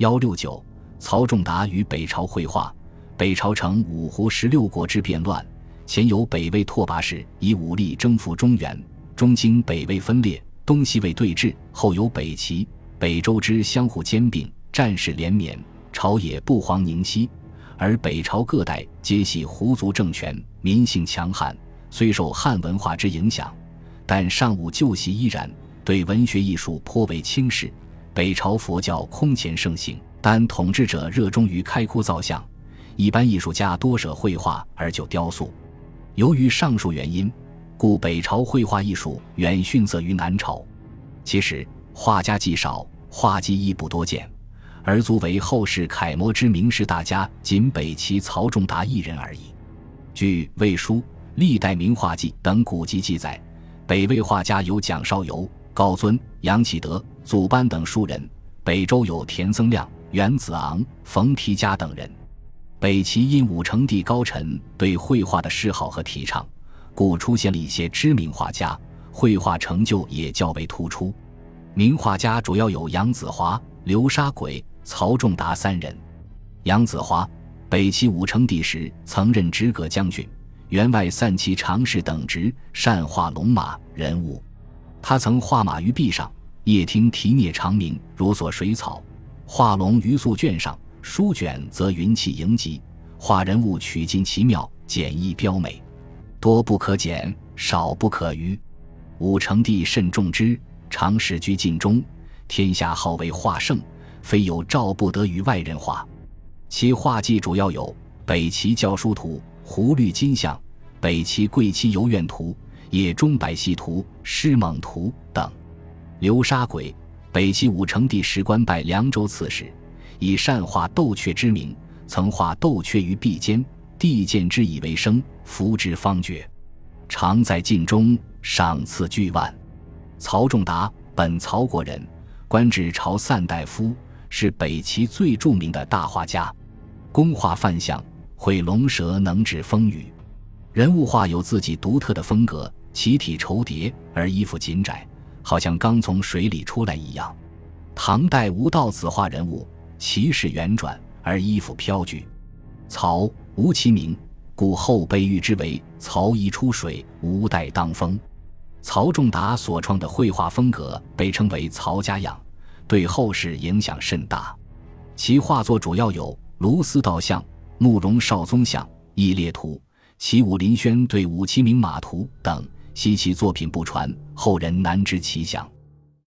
幺六九，曹仲达与北朝会话。北朝成五胡十六国之变乱，前有北魏拓跋氏以武力征服中原，中经北魏分裂，东西魏对峙；后有北齐、北周之相互兼并，战事连绵，朝野不遑宁息。而北朝各代皆系胡族政权，民性强悍，虽受汉文化之影响，但尚武旧习依然，对文学艺术颇为轻视。北朝佛教空前盛行，但统治者热衷于开窟造像。一般艺术家多舍绘画而就雕塑，由于上述原因，故北朝绘画艺术远逊色于南朝。其实画家既少，画技亦不多见，而足为后世楷模之名士大家，仅北齐曹仲达一人而已。据《魏书》《历代名画记》等古籍记载，北魏画家有蒋绍游、高尊、杨启德、祖班等数人；北周有田僧亮、袁子昂、冯提家等人。北齐因武成帝高臣对绘画的嗜好和提倡，故出现了一些知名画家，绘画成就也较为突出。名画家主要有杨子华、流沙鬼、曹仲达三人。杨子华，北齐武成帝时曾任直阁将军，员外散骑常侍等职，善画龙马人物。他曾画马于壁上，夜听啼啮长鸣，如锁水草；画龙于素卷上。书卷则云气盈集，画人物取尽奇妙，简易标美，多不可减，少不可逾。武成帝甚重之，常使居禁中，天下号为画圣，非有赵不得与外人画。其画技主要有《北齐教书图》《胡律金像》《北齐贵戚游苑图》《野中百戏图》《诗猛图》等。流沙鬼，北齐武成帝时官拜凉州刺史。以善画斗雀之名，曾画斗雀于壁间，帝见之以为生，服之方觉。常在晋中，赏赐巨万。曹仲达，本曹国人，官至朝散大夫，是北齐最著名的大画家。工画范象，绘龙蛇能指风雨。人物画有自己独特的风格，其体稠叠，而衣服紧窄，好像刚从水里出来一样。唐代吴道子画人物。其势圆转，而衣服飘举。曹吴其名，故后被誉之为“曹衣出水，吴带当风”。曹仲达所创的绘画风格被称为“曹家样”，对后世影响甚大。其画作主要有《卢思道像》《慕容绍宗像》《义烈图》《齐武林轩对武其名马图》等。惜其作品不传，后人难知其详。